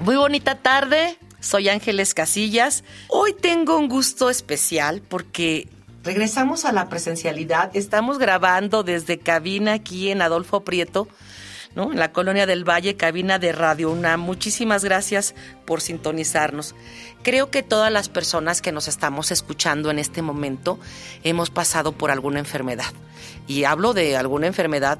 Muy bonita tarde, soy Ángeles Casillas. Hoy tengo un gusto especial porque regresamos a la presencialidad. Estamos grabando desde cabina aquí en Adolfo Prieto, ¿no? en la colonia del Valle, cabina de Radio UNAM. Muchísimas gracias por sintonizarnos. Creo que todas las personas que nos estamos escuchando en este momento hemos pasado por alguna enfermedad. Y hablo de alguna enfermedad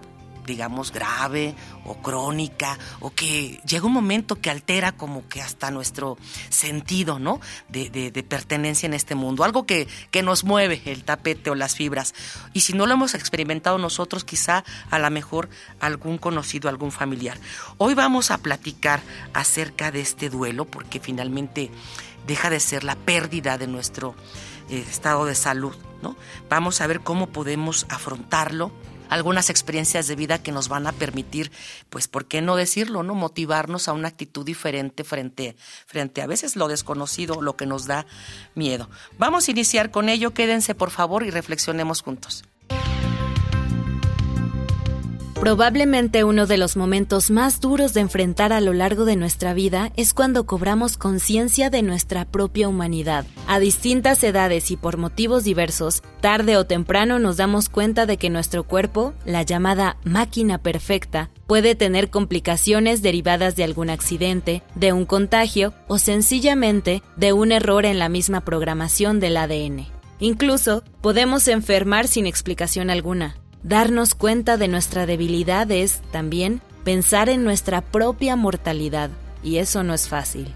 digamos, grave o crónica, o que llega un momento que altera como que hasta nuestro sentido, ¿no? De, pertenencia en este mundo, algo que, que, nos mueve el tapete o las fibras. Y si no lo hemos experimentado nosotros, quizá a lo mejor algún conocido, algún familiar. Hoy vamos a platicar acerca de este duelo, porque finalmente deja de ser la pérdida de nuestro eh, estado de salud, ¿no? Vamos a ver cómo podemos afrontarlo algunas experiencias de vida que nos van a permitir, pues, ¿por qué no decirlo, no? Motivarnos a una actitud diferente frente, frente a veces lo desconocido, lo que nos da miedo. Vamos a iniciar con ello, quédense por favor y reflexionemos juntos. Probablemente uno de los momentos más duros de enfrentar a lo largo de nuestra vida es cuando cobramos conciencia de nuestra propia humanidad. A distintas edades y por motivos diversos, tarde o temprano nos damos cuenta de que nuestro cuerpo, la llamada máquina perfecta, puede tener complicaciones derivadas de algún accidente, de un contagio o sencillamente de un error en la misma programación del ADN. Incluso podemos enfermar sin explicación alguna. Darnos cuenta de nuestra debilidad es, también, pensar en nuestra propia mortalidad, y eso no es fácil.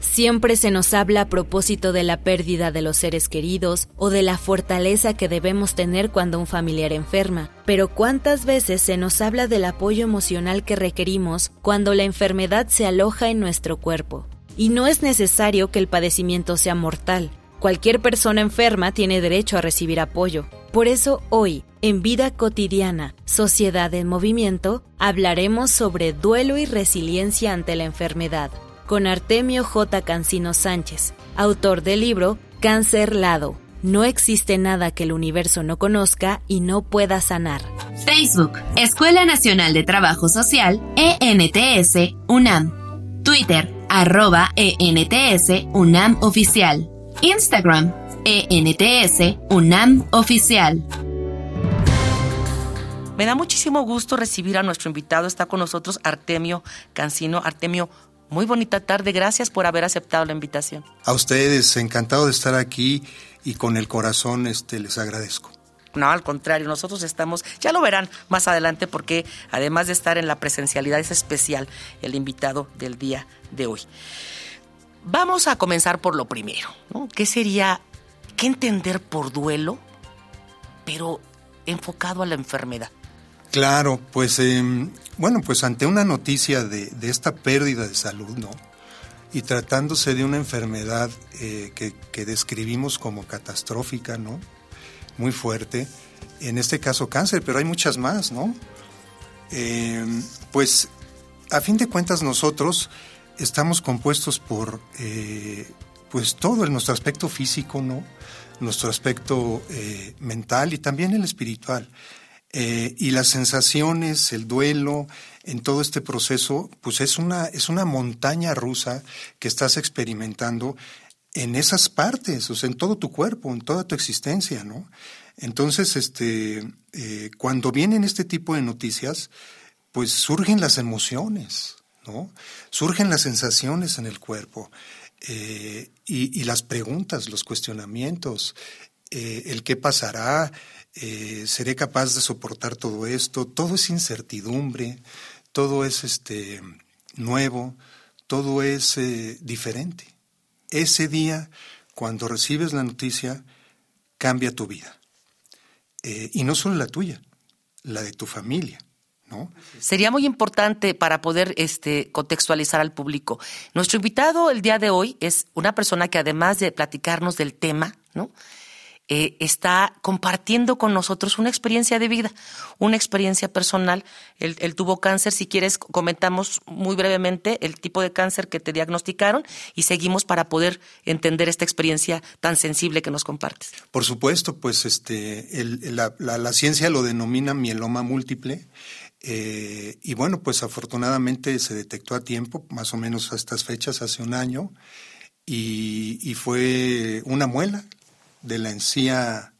Siempre se nos habla a propósito de la pérdida de los seres queridos o de la fortaleza que debemos tener cuando un familiar enferma, pero ¿cuántas veces se nos habla del apoyo emocional que requerimos cuando la enfermedad se aloja en nuestro cuerpo? Y no es necesario que el padecimiento sea mortal. Cualquier persona enferma tiene derecho a recibir apoyo. Por eso hoy, en Vida Cotidiana, Sociedad en Movimiento, hablaremos sobre duelo y resiliencia ante la enfermedad, con Artemio J. Cancino Sánchez, autor del libro Cáncer Lado. No existe nada que el universo no conozca y no pueda sanar. Facebook, Escuela Nacional de Trabajo Social, ENTS, UNAM. Twitter, arroba ENTS, UNAM Oficial. Instagram, ENTS, UNAM Oficial. Me da muchísimo gusto recibir a nuestro invitado. Está con nosotros Artemio Cancino. Artemio, muy bonita tarde. Gracias por haber aceptado la invitación. A ustedes, encantado de estar aquí y con el corazón este, les agradezco. No, al contrario, nosotros estamos, ya lo verán más adelante porque además de estar en la presencialidad es especial el invitado del día de hoy. Vamos a comenzar por lo primero, ¿no? ¿Qué sería, qué entender por duelo, pero enfocado a la enfermedad? Claro, pues em, bueno, pues ante una noticia de, esta pérdida de salud, ¿no? Y tratándose de una enfermedad eh, que, describimos como catastrófica, ¿no? Muy fuerte, en este caso cáncer, pero hay muchas más, ¿no? Em, pues a fin de cuentas nosotros estamos compuestos por eh, pues todo el, nuestro aspecto físico, ¿no? Nuestro aspecto eh, mental y también el espiritual. Eh, y las sensaciones, el duelo, en todo este proceso, pues es una, es una montaña rusa que estás experimentando en esas partes, o sea, en todo tu cuerpo, en toda tu existencia, ¿no? Entonces, este, eh, cuando vienen este tipo de noticias, pues surgen las emociones, ¿no? Surgen las sensaciones en el cuerpo eh, y, las preguntas, los cuestionamientos, el qué pasará, eh, seré capaz de soportar todo esto, todo es incertidumbre, todo es este nuevo, todo es eh, diferente. Ese día, cuando recibes la noticia, cambia tu vida. Eh, y no solo la tuya, la de tu familia, ¿no? Sería muy importante para poder este, contextualizar al público. Nuestro invitado el día de hoy es una persona que además de platicarnos del tema, ¿no? Eh, está compartiendo con nosotros una experiencia de vida, una experiencia personal. Él, él, tuvo cáncer, si quieres comentamos muy brevemente el tipo de cáncer que te diagnosticaron y seguimos para poder entender esta experiencia tan sensible que nos compartes. Por supuesto, pues este, el, la, la, la, ciencia lo denomina mieloma múltiple. Eh, y bueno, pues afortunadamente se detectó a tiempo, más o menos a estas fechas, hace un año, y, y fue una muela de la encía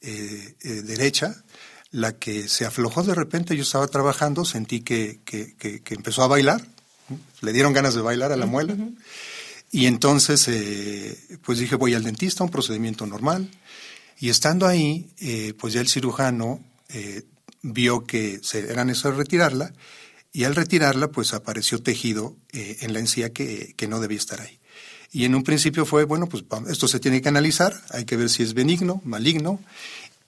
eh, eh, derecha, la que se aflojó de repente. Yo estaba trabajando, sentí que, que, que, que empezó a bailar, le dieron ganas de bailar a la muela. Uh -huh. Y entonces, eh, pues dije, voy al dentista, un procedimiento normal. Y estando ahí, pues ya el cirujano eh, vio que era necesario retirarla. Y al retirarla, pues apareció tejido eh, en la encía que, que no debía estar ahí. Y en un principio fue, bueno, pues esto se tiene que analizar, hay que ver si es benigno, maligno,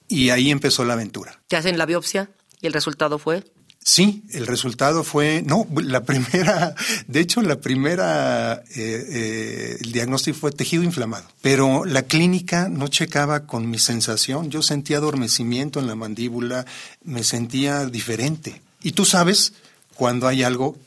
y ahí empezó la aventura. ¿Te hacen la biopsia y el resultado fue? Sí, el resultado fue, no, la primera, de hecho la primera, eh, eh, el diagnóstico fue tejido inflamado, pero la clínica no checaba con mi sensación, yo sentía adormecimiento en la mandíbula, me sentía diferente. Y tú sabes cuando hay algo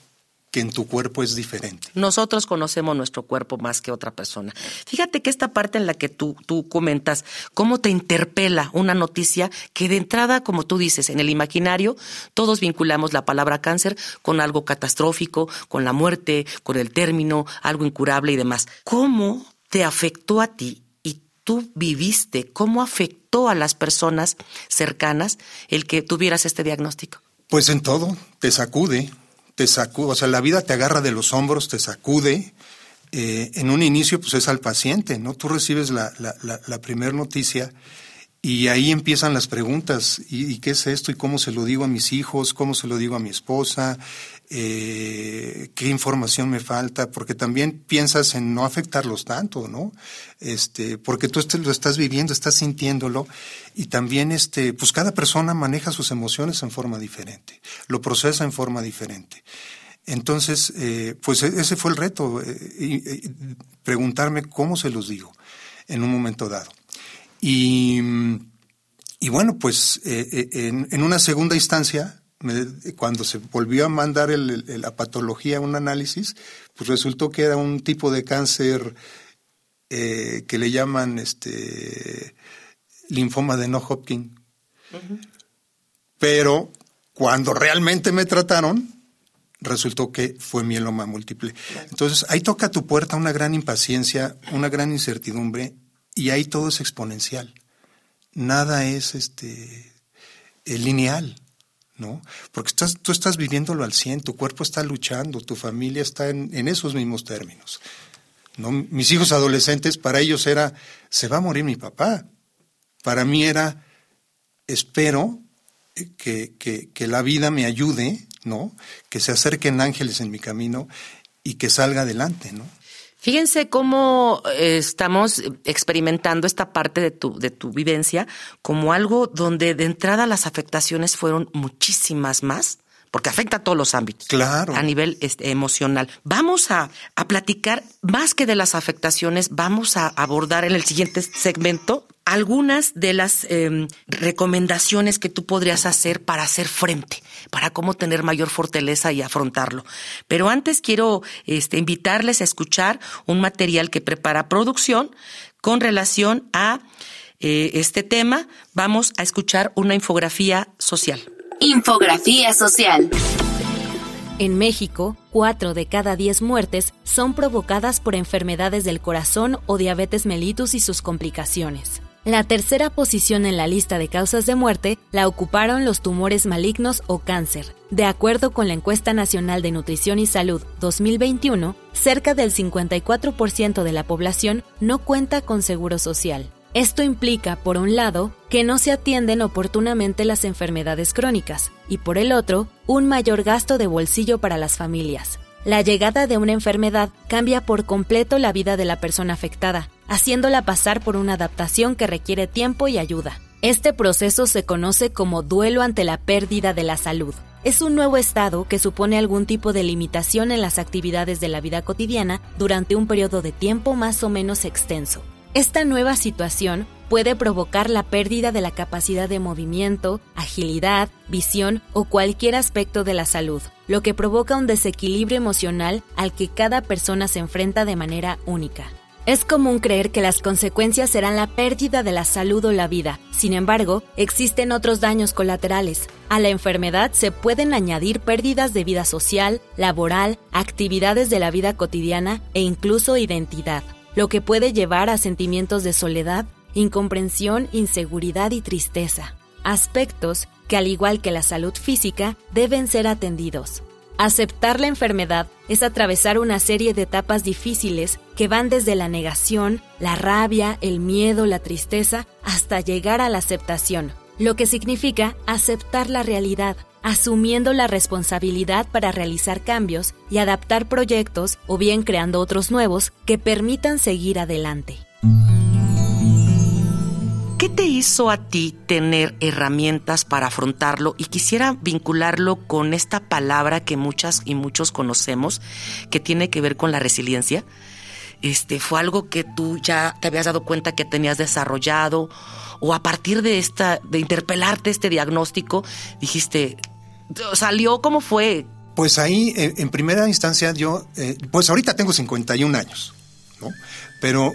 que en tu cuerpo es diferente. Nosotros conocemos nuestro cuerpo más que otra persona. Fíjate que esta parte en la que tú, tú comentas, cómo te interpela una noticia que de entrada, como tú dices, en el imaginario, todos vinculamos la palabra cáncer con algo catastrófico, con la muerte, con el término, algo incurable y demás. ¿Cómo te afectó a ti y tú viviste, cómo afectó a las personas cercanas el que tuvieras este diagnóstico? Pues en todo, te sacude, te o sea, la vida te agarra de los hombros, te sacude. Eh, en un inicio, pues es al paciente, ¿no? Tú recibes la, la, primera noticia y ahí empiezan las preguntas. ¿Y, ¿Y, qué es esto? ¿Y cómo se lo digo a mis hijos? ¿Cómo se lo digo a mi esposa? Eh, ¿Qué información me falta? Porque también piensas en no afectarlos tanto, ¿no? Este, porque tú lo estás viviendo, estás sintiéndolo y también, este, pues cada persona maneja sus emociones en forma diferente, lo procesa en forma diferente. Entonces, eh, pues ese fue el reto, eh, preguntarme cómo se los digo en un momento dado. Y, y bueno, pues en, en, una segunda instancia, cuando se volvió a mandar el, el, la patología, un análisis, pues resultó que era un tipo de cáncer eh, que le llaman este linfoma de no Hopkins. Uh -huh. Pero cuando realmente me trataron, resultó que fue mieloma múltiple. Entonces, ahí toca a tu puerta una gran impaciencia, una gran incertidumbre, y ahí todo es exponencial. Nada es este lineal, ¿no? Porque estás, tú estás viviéndolo al 100, tu cuerpo está luchando, tu familia está en, en esos mismos términos. ¿no? Mis hijos adolescentes, para ellos era, se va a morir mi papá. Para mí era, espero que, que, que la vida me ayude, ¿no? Que se acerquen ángeles en mi camino y que salga adelante, ¿no? Fíjense cómo eh, estamos experimentando esta parte de tu, de tu vivencia como algo donde de entrada las afectaciones fueron muchísimas más porque afecta a todos los ámbitos. Claro. A nivel este, emocional. Vamos a, a, platicar más que de las afectaciones, vamos a abordar en el siguiente segmento algunas de las eh, recomendaciones que tú podrías hacer para hacer frente, para cómo tener mayor fortaleza y afrontarlo. Pero antes quiero este, invitarles a escuchar un material que prepara producción con relación a eh, este tema. Vamos a escuchar una infografía social. Infografía social. En México, 4 de cada 10 muertes son provocadas por enfermedades del corazón o diabetes mellitus y sus complicaciones. La tercera posición en la lista de causas de muerte la ocuparon los tumores malignos o cáncer. De acuerdo con la encuesta nacional de nutrición y salud 2021, cerca del 54% de la población no cuenta con seguro social. Esto implica, por un lado, que no se atienden oportunamente las enfermedades crónicas y, por el otro, un mayor gasto de bolsillo para las familias. La llegada de una enfermedad cambia por completo la vida de la persona afectada, haciéndola pasar por una adaptación que requiere tiempo y ayuda. Este proceso se conoce como duelo ante la pérdida de la salud. es un nuevo estado que supone algún tipo de limitación en las actividades de la vida cotidiana durante un periodo de tiempo más o menos extenso. Esta nueva situación puede provocar la pérdida de la capacidad de movimiento, agilidad, visión o cualquier aspecto de la salud, lo que provoca un desequilibrio emocional al que cada persona se enfrenta de manera única. Es común creer que las consecuencias serán la pérdida de la salud o la vida. Sin embargo, existen otros daños colaterales. A la enfermedad se pueden añadir pérdidas de vida social, laboral, actividades de la vida cotidiana e incluso identidad, lo que puede llevar a sentimientos de soledad, incomprensión, inseguridad y tristeza. Aspectos que, al igual que la salud física, deben ser atendidos. Aceptar la enfermedad es atravesar una serie de etapas difíciles que van desde la negación, la rabia, el miedo, la tristeza, hasta llegar a la aceptación, lo que significa aceptar la realidad, asumiendo la responsabilidad para realizar cambios y adaptar proyectos o bien creando otros nuevos que permitan seguir adelante. ¿Qué te hizo a ti tener herramientas para afrontarlo? Y quisiera vincularlo con esta palabra que muchas y muchos conocemos, que tiene que ver con la resiliencia. Este, ¿Fue algo que tú ya te habías dado cuenta que tenías desarrollado? ¿O a partir de esta, de interpelarte este diagnóstico, dijiste, salió? ¿Cómo fue? Pues ahí, en, primera instancia, yo, eh, pues ahorita tengo 51 años, ¿no? Pero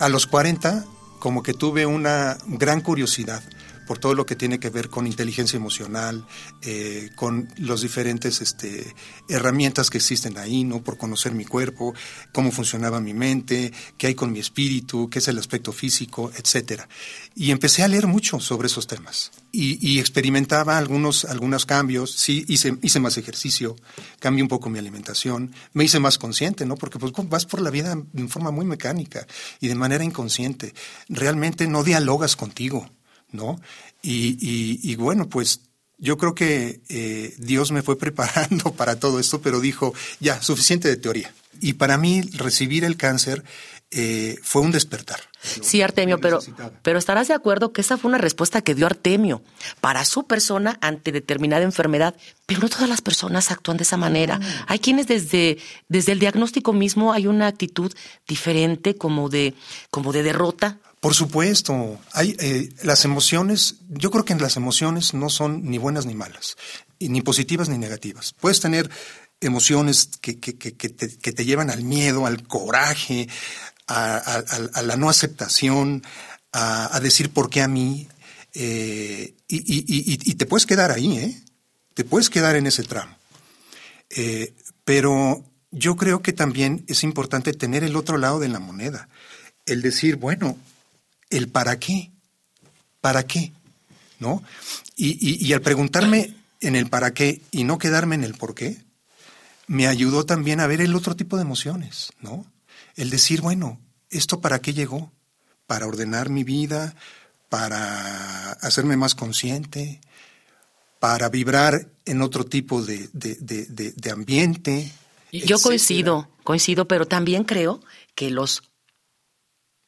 a los 40 como que tuve una gran curiosidad por todo lo que tiene que ver con inteligencia emocional, eh, con los diferentes este, herramientas que existen ahí, ¿no? Por conocer mi cuerpo, cómo funcionaba mi mente, qué hay con mi espíritu, qué es el aspecto físico, etcétera. Y empecé a leer mucho sobre esos temas. Y, experimentaba algunos, algunos cambios, sí, hice, hice más ejercicio, cambié un poco mi alimentación, me hice más consciente, ¿no? Porque pues vas por la vida de forma muy mecánica y de manera inconsciente. Realmente no dialogas contigo. ¿No? Y, bueno, pues yo creo que eh, Dios me fue preparando para todo esto, pero dijo, ya, suficiente de teoría. Y para mí recibir el cáncer eh, fue un despertar. Sí, Artemio, pero, pero estarás de acuerdo que esa fue una respuesta que dio Artemio para su persona ante determinada enfermedad, pero no todas las personas actúan de esa manera. Hay quienes desde, desde el diagnóstico mismo hay una actitud diferente, como de, como de derrota, por supuesto, hay eh, las emociones. Yo creo que las emociones no son ni buenas ni malas, ni positivas ni negativas. Puedes tener emociones que, que, que, te, llevan al miedo, al coraje, a, la no aceptación, a, decir por qué a mí, eh, y, te puedes quedar ahí, ¿eh? Te puedes quedar en ese tramo. Eh, pero yo creo que también es importante tener el otro lado de la moneda. El decir, bueno, el para qué. ¿Para qué? ¿No? Y, al preguntarme en el para qué y no quedarme en el por qué, me ayudó también a ver el otro tipo de emociones, ¿no? El decir, bueno, ¿esto para qué llegó? Para ordenar mi vida, para hacerme más consciente, para vibrar en otro tipo de, de ambiente. Yo coincido, coincido, pero también creo que los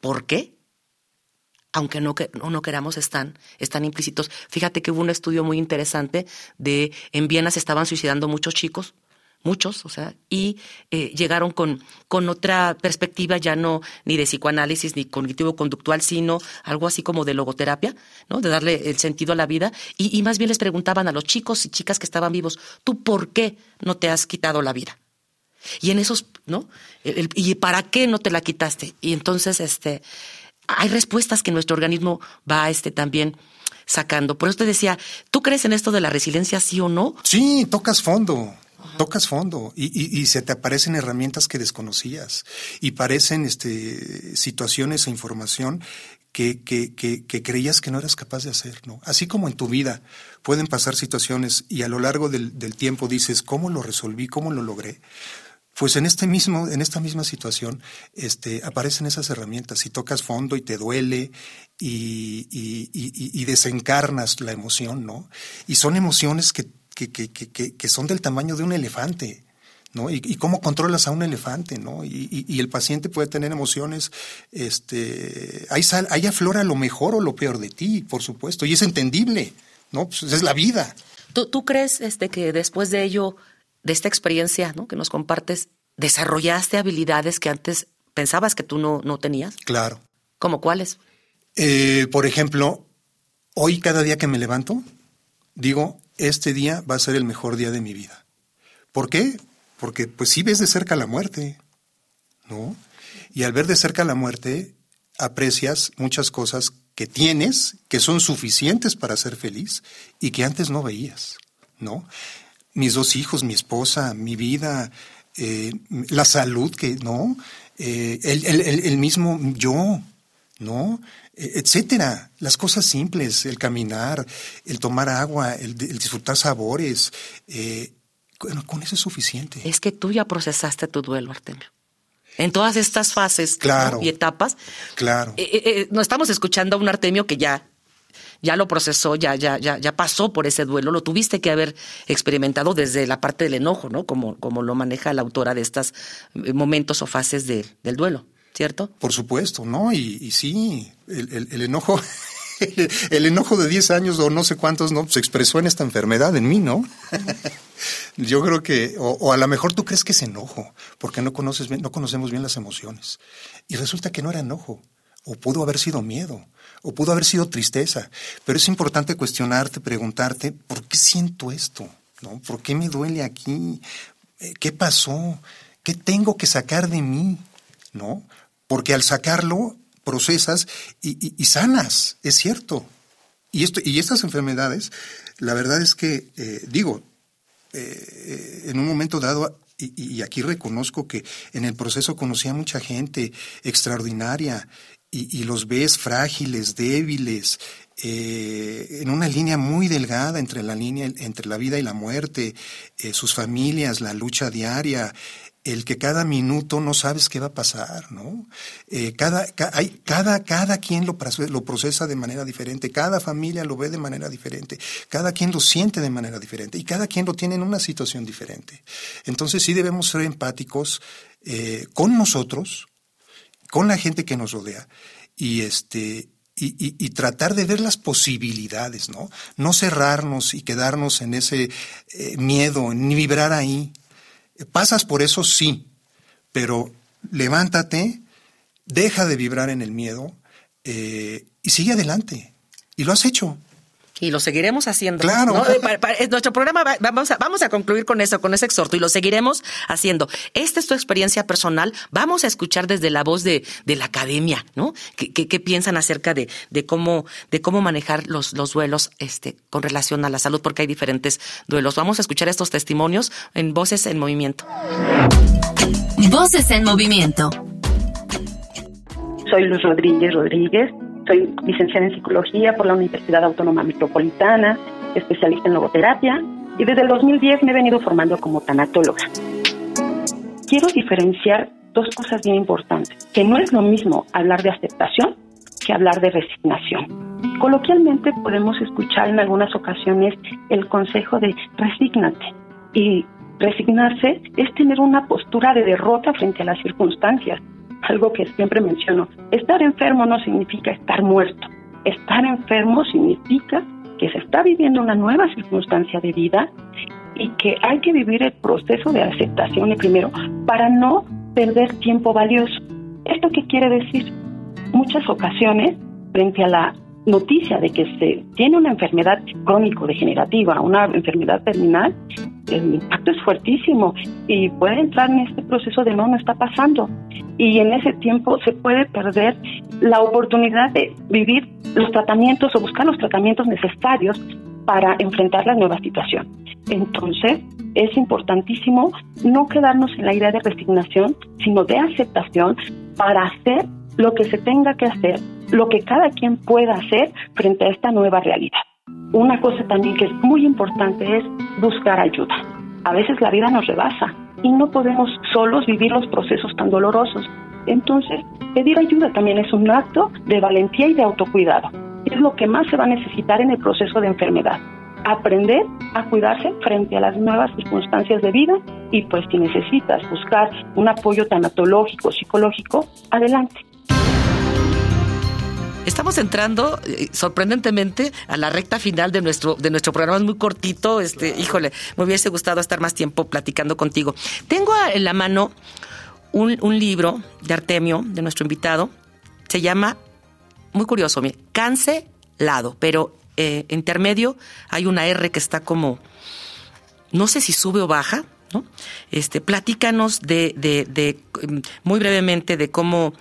por qué aunque no, que, no, queramos, están, están implícitos. Fíjate que hubo un estudio muy interesante de en Viena se estaban suicidando muchos chicos, muchos, o sea, y eh, llegaron con, con otra perspectiva, ya no ni de psicoanálisis ni cognitivo-conductual, sino algo así como de logoterapia, ¿no? De darle el sentido a la vida. Y, más bien les preguntaban a los chicos y chicas que estaban vivos, ¿tú por qué no te has quitado la vida? Y en esos, ¿no? ¿Y para qué no te la quitaste? Y entonces, este, hay respuestas que nuestro organismo va este, también sacando. Por eso te decía, ¿tú crees en esto de la resiliencia, sí o no? Sí, tocas fondo. Tocas fondo y, se te aparecen herramientas que desconocías y parecen este, situaciones e información que, que, que, creías que no eras capaz de hacer, ¿no? Así como en tu vida pueden pasar situaciones y a lo largo del, del tiempo dices, ¿cómo lo resolví? ¿Cómo lo logré? Pues en este mismo, en esta misma situación, este, aparecen esas herramientas y tocas fondo y te duele y, y, y, y desencarnas la emoción, ¿no? Y son emociones que, que, que, que, son del tamaño de un elefante. ¿no? Y, cómo controlas a un elefante, ¿no? Y, y, el paciente puede tener emociones, este, ahí, sal, ahí aflora lo mejor o lo peor de ti, por supuesto, y es entendible, ¿no? Pues es la vida. ¿Tú, tú crees este, que después de ello, de esta experiencia ¿no? que nos compartes, desarrollaste habilidades que antes pensabas que tú no, no tenías? Claro. ¿Cómo cuáles? Eh, por ejemplo, hoy cada día que me levanto, digo, este día va a ser el mejor día de mi vida. ¿Por qué? Porque pues sí ves de cerca la muerte, ¿no? Y al ver de cerca la muerte, aprecias muchas cosas que tienes, que son suficientes para ser feliz y que antes no veías, ¿no? Mis dos hijos, mi esposa, mi vida, eh, la salud que, ¿no? Eh, el, el, el, mismo yo, ¿no? E, etcétera. Las cosas simples, el caminar, el tomar agua, el, el disfrutar sabores. Eh, con, con, eso es suficiente. Es que tú ya procesaste tu duelo, Artemio. En todas estas fases claro, ¿no? y etapas. Claro. Eh, eh, no estamos escuchando a un Artemio que ya ya lo procesó, ya, ya, ya, ya pasó por ese duelo, lo tuviste que haber experimentado desde la parte del enojo, ¿no? Como, como lo maneja la autora de estos momentos o fases de, del duelo, ¿cierto? Por supuesto, ¿no? Y, sí, el, el, enojo, el, el, enojo de 10 años o no sé cuántos, ¿no? Se expresó en esta enfermedad, en mí, ¿no? Yo creo que, o, o, a lo mejor tú crees que es enojo, porque no conoces bien, no conocemos bien las emociones. Y resulta que no era enojo, o pudo haber sido miedo, o pudo haber sido tristeza. Pero es importante cuestionarte, preguntarte, ¿por qué siento esto? ¿No? ¿Por qué me duele aquí? ¿Qué pasó? ¿Qué tengo que sacar de mí? ¿No? Porque al sacarlo, procesas y sanas, es cierto. Y, esto, y estas enfermedades, la verdad es que, eh, digo, eh, en un momento dado y, y, aquí reconozco que en el proceso conocí a mucha gente extraordinaria y, los ves frágiles, débiles, eh, en una línea muy delgada entre la línea entre la vida y la muerte, eh, sus familias, la lucha diaria, el que cada minuto no sabes qué va a pasar, ¿no? Eh, cada, ca, hay, cada, cada quien lo, lo, procesa de manera diferente, cada familia lo ve de manera diferente, cada quien lo siente de manera diferente y cada quien lo tiene en una situación diferente. Entonces sí debemos ser empáticos con nosotros, con la gente que nos rodea y este y, y, tratar de ver las posibilidades, ¿no? No cerrarnos y quedarnos en ese eh, miedo, ni vibrar ahí. Pasas por eso, sí, pero levántate, deja de vibrar en el miedo eh, y sigue adelante. Y lo has hecho. Y lo seguiremos haciendo. Claro. ¿no? Para, para, nuestro programa va, vamos, a, vamos a concluir con eso, con ese exhorto, y lo seguiremos haciendo. Esta es tu experiencia personal. Vamos a escuchar desde la voz de, de la academia, ¿no? ¿Qué, qué, qué piensan acerca de, de, cómo, de cómo manejar los, los duelos este, con relación a la salud? Porque hay diferentes duelos. Vamos a escuchar estos testimonios en Voces en Movimiento. Voces en Movimiento. Soy Luz Rodríguez Rodríguez soy licenciada en psicología por la Universidad Autónoma Metropolitana, especialista en logoterapia y desde el 2010 me he venido formando como tanatóloga. Quiero diferenciar dos cosas bien importantes, que no es lo mismo hablar de aceptación que hablar de resignación. Coloquialmente podemos escuchar en algunas ocasiones el consejo de resígnate y resignarse es tener una postura de derrota frente a las circunstancias, algo que siempre menciono. Estar enfermo no significa estar muerto. Estar enfermo significa que se está viviendo una nueva circunstancia de vida y que hay que vivir el proceso de aceptación primero para no perder tiempo valioso. ¿Esto qué quiere decir? Muchas ocasiones, frente a la noticia de que se tiene una enfermedad crónico-degenerativa, una enfermedad terminal, el impacto es fuertísimo y puede entrar en este proceso de no, no está pasando. Y en ese tiempo se puede perder la oportunidad de vivir los tratamientos o buscar los tratamientos necesarios para enfrentar la nueva situación. Entonces, es importantísimo no quedarnos en la idea de resignación, sino de aceptación para hacer lo que se tenga que hacer, lo que cada quien pueda hacer frente a esta nueva realidad. Una cosa también que es muy importante es buscar ayuda. A veces la vida nos rebasa y no podemos solos vivir los procesos tan dolorosos. Entonces, pedir ayuda también es un acto de valentía y de autocuidado. Es lo que más se va a necesitar en el proceso de enfermedad. Aprender a cuidarse frente a las nuevas circunstancias de vida y pues si necesitas buscar un apoyo tanatológico, psicológico, adelante. Estamos entrando eh, sorprendentemente a la recta final de nuestro de nuestro programa es muy cortito, este, híjole, me hubiese gustado estar más tiempo platicando contigo. Tengo en la mano un, un libro de Artemio, de nuestro invitado, se llama, muy curioso, mire, Cancelado, pero eh, intermedio hay una R que está como, no sé si sube o baja, ¿no? Este, platícanos de, de, de, mm, muy brevemente de cómo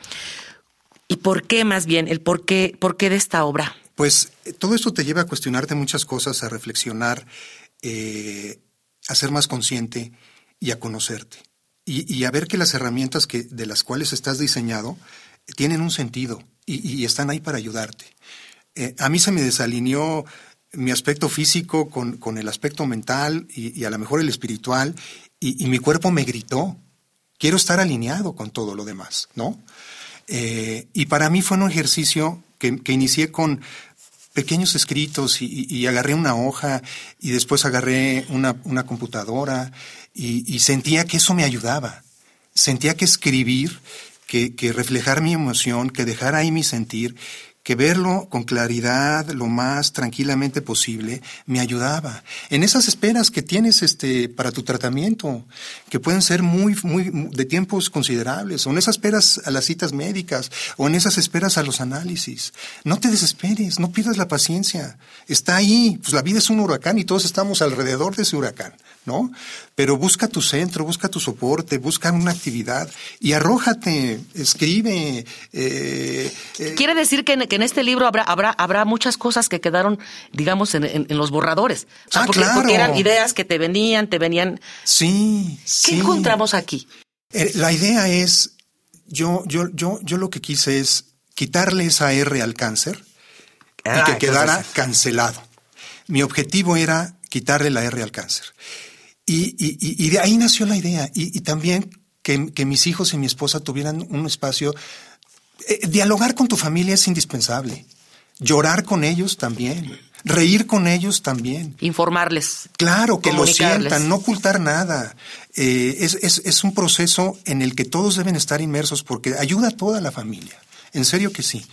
y por qué más bien, el por qué, por qué de esta obra. Pues eh, todo esto te lleva a cuestionarte muchas cosas, a reflexionar, eh, a ser más consciente y a conocerte. Y, a ver que las herramientas que, de las cuales estás diseñado tienen un sentido y, están ahí para ayudarte. Eh, a mí se me desalineó mi aspecto físico con, con el aspecto mental y, y, a lo mejor el espiritual y mi cuerpo me gritó. Quiero estar alineado con todo lo demás, ¿no? Eh, y para mí fue un ejercicio que, que inicié con pequeños escritos y, y, agarré una hoja y después agarré una, una computadora y, y, sentía que eso me ayudaba. Sentía que escribir, que, que reflejar mi emoción, que dejar ahí mi sentir, que verlo con claridad, lo más tranquilamente posible, me ayudaba. En esas esperas que tienes este, para tu tratamiento, que pueden ser muy, muy, de tiempos considerables, o en esas esperas a las citas médicas, o en esas esperas a los análisis. No te desesperes, no pierdas la paciencia. Está ahí, pues la vida es un huracán y todos estamos alrededor de ese huracán. ¿no? Pero busca tu centro, busca tu soporte, busca una actividad y arrójate, escribe. Eh, eh. Quiere decir que en, este libro habrá, habrá, habrá muchas cosas que quedaron, digamos, en, en, en los borradores. O sea, ah, porque, claro. porque, eran ideas que te venían, te venían. Sí, ¿Qué sí. encontramos aquí? Eh, la idea es, yo, yo, yo, yo lo que quise es quitarle esa R al cáncer ah, y que quedara entonces... cancelado. Mi objetivo era quitarle la R al cáncer. Y, y, y, de ahí nació la idea. Y, y también que, que, mis hijos y mi esposa tuvieran un espacio. Eh, dialogar con tu familia es indispensable. Llorar con ellos también. Reír con ellos también. Informarles. Claro, que lo sientan, no ocultar nada. Eh, es, es, es un proceso en el que todos deben estar inmersos porque ayuda a toda la familia. En serio que sí.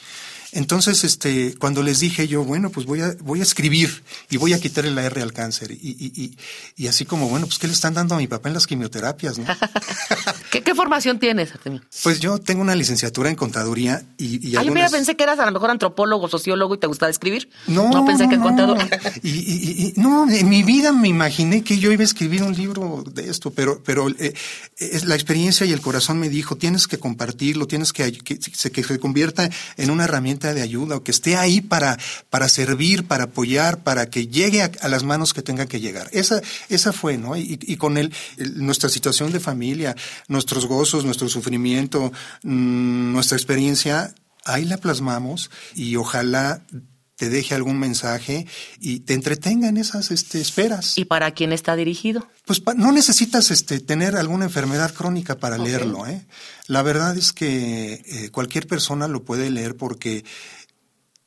Entonces, este, cuando les dije yo, bueno, pues voy a, voy a escribir y voy a quitarle la R al cáncer. Y, y, y, y así como, bueno, pues ¿qué le están dando a mi papá en las quimioterapias? ¿no? ¿Qué, ¿Qué, formación tienes, Artemio? Pues yo tengo una licenciatura en contaduría y, y ah, algunas... pensé que eras a lo mejor antropólogo, sociólogo y te gustaba escribir. No, no pensé que no. contador. Y, y, no, en mi vida me imaginé que yo iba a escribir un libro de esto, pero, pero eh, es la experiencia y el corazón me dijo, tienes que compartirlo, tienes que que, que se convierta en una herramienta de ayuda o que esté ahí para, para servir, para apoyar, para que llegue a, las manos que tengan que llegar. Esa, esa fue, ¿no? Y, con el, nuestra situación de familia, nuestros gozos, nuestro sufrimiento, mmm, nuestra experiencia, ahí la plasmamos y ojalá te deje algún mensaje y te entretenga en esas este, esperas. ¿Y para quién está dirigido? Pues no necesitas este, tener alguna enfermedad crónica para okay. leerlo. ¿eh? La verdad es que eh, cualquier persona lo puede leer porque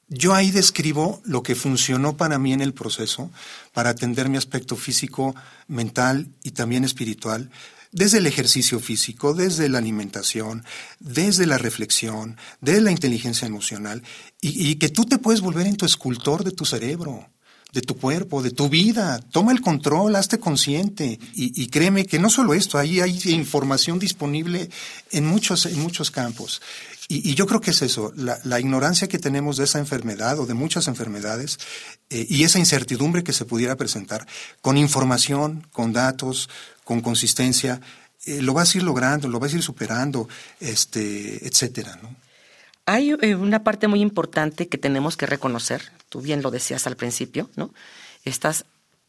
yo ahí describo lo que funcionó para mí en el proceso, para atender mi aspecto físico, mental y también espiritual, desde el ejercicio físico, desde la alimentación, desde la reflexión, desde la inteligencia emocional, y, que tú te puedes volver en tu escultor de tu cerebro, de tu cuerpo, de tu vida. Toma el control, hazte consciente. Y, créeme que no solo esto, ahí hay información disponible en muchos, en muchos campos. Y, yo creo que es eso, la, la, ignorancia que tenemos de esa enfermedad o de muchas enfermedades eh, y esa incertidumbre que se pudiera presentar, con información, con datos, con consistencia, eh, lo vas a ir logrando, lo vas a ir superando, este, etcétera, ¿no? Hay eh, una parte muy importante que tenemos que reconocer, tú bien lo decías al principio, ¿no? Estas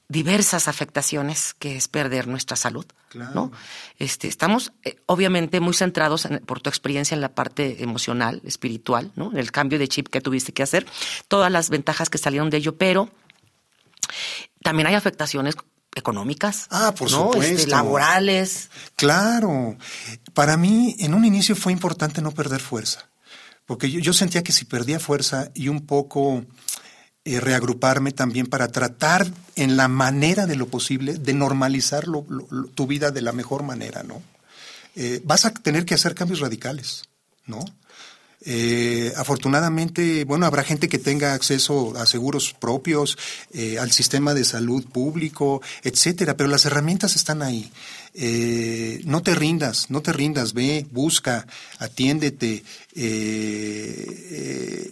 diversas afectaciones que es perder nuestra salud, claro. ¿no? Este, estamos eh, obviamente muy centrados en, por tu experiencia en la parte emocional, espiritual, ¿no? En el cambio de chip que tuviste que hacer, todas las ventajas que salieron de ello, pero también hay afectaciones económicas, ah, por ¿no? supuesto, este, laborales. Claro, para mí en un inicio fue importante no perder fuerza, porque yo, yo sentía que si perdía fuerza y un poco eh, reagruparme también para tratar en la manera de lo posible de normalizar lo, lo, lo, tu vida de la mejor manera, ¿no? Eh, vas a tener que hacer cambios radicales, ¿no? Eh, afortunadamente, bueno, habrá gente que tenga acceso a seguros propios, eh, al sistema de salud público, etcétera, pero las herramientas están ahí. Eh, no te rindas, no te rindas, ve, busca, atiéndete. y,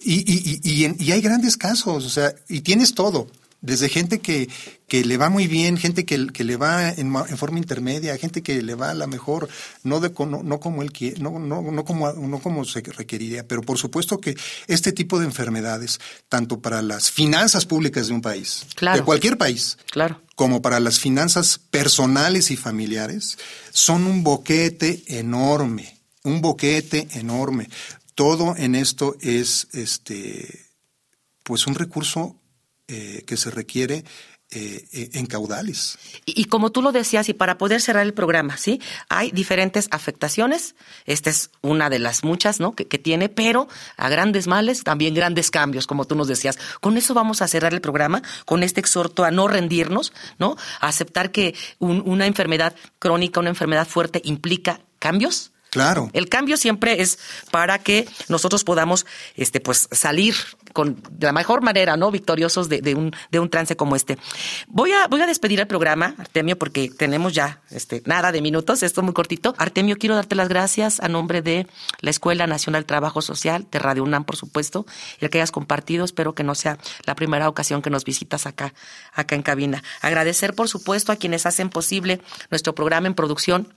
y hay grandes casos, o sea, y tienes todo desde gente que, que le va muy bien, gente que, que le va en, en, forma intermedia, gente que le va a la mejor, no, de, no, no como él quiere, no, no, no, como, no como se requeriría, pero por supuesto que este tipo de enfermedades, tanto para las finanzas públicas de un país, de cualquier país, claro. como para las finanzas personales y familiares, son un boquete enorme, un boquete enorme. Todo en esto es este pues un recurso eh, que se requiere eh, eh, en caudales. Y, como tú lo decías, y para poder cerrar el programa, ¿sí? Hay diferentes afectaciones. Esta es una de las muchas, ¿no? Que, tiene, pero a grandes males, también grandes cambios, como tú nos decías. Con eso vamos a cerrar el programa, con este exhorto a no rendirnos, ¿no? A aceptar que una enfermedad crónica, una enfermedad fuerte implica cambios, Claro. El cambio siempre es para que nosotros podamos, este, pues, salir con de la mejor manera, ¿no? Victoriosos de, un, de un trance como este. Voy a, voy a despedir el programa, Artemio, porque tenemos ya, este, nada de minutos, esto es muy cortito. Artemio, quiero darte las gracias a nombre de la Escuela Nacional Trabajo Social, de Radio UNAM, por supuesto, el que hayas compartido. Espero que no sea la primera ocasión que nos visitas acá, acá en cabina. Agradecer, por supuesto, a quienes hacen posible nuestro programa en producción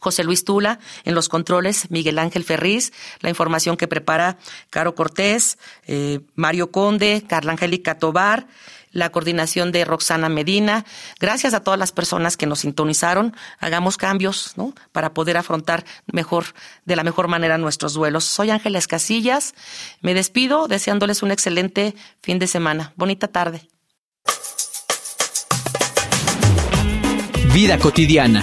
José Luis Tula, en los controles Miguel Ángel Ferriz, la información que prepara Caro Cortés, eh, Mario Conde, Carla Angélica Tobar, la coordinación de Roxana Medina. Gracias a todas las personas que nos sintonizaron. Hagamos cambios, ¿no? Para poder afrontar mejor, de la mejor manera nuestros duelos. Soy Ángeles Casillas. Me despido deseándoles un excelente fin de semana. Bonita tarde. Vida cotidiana,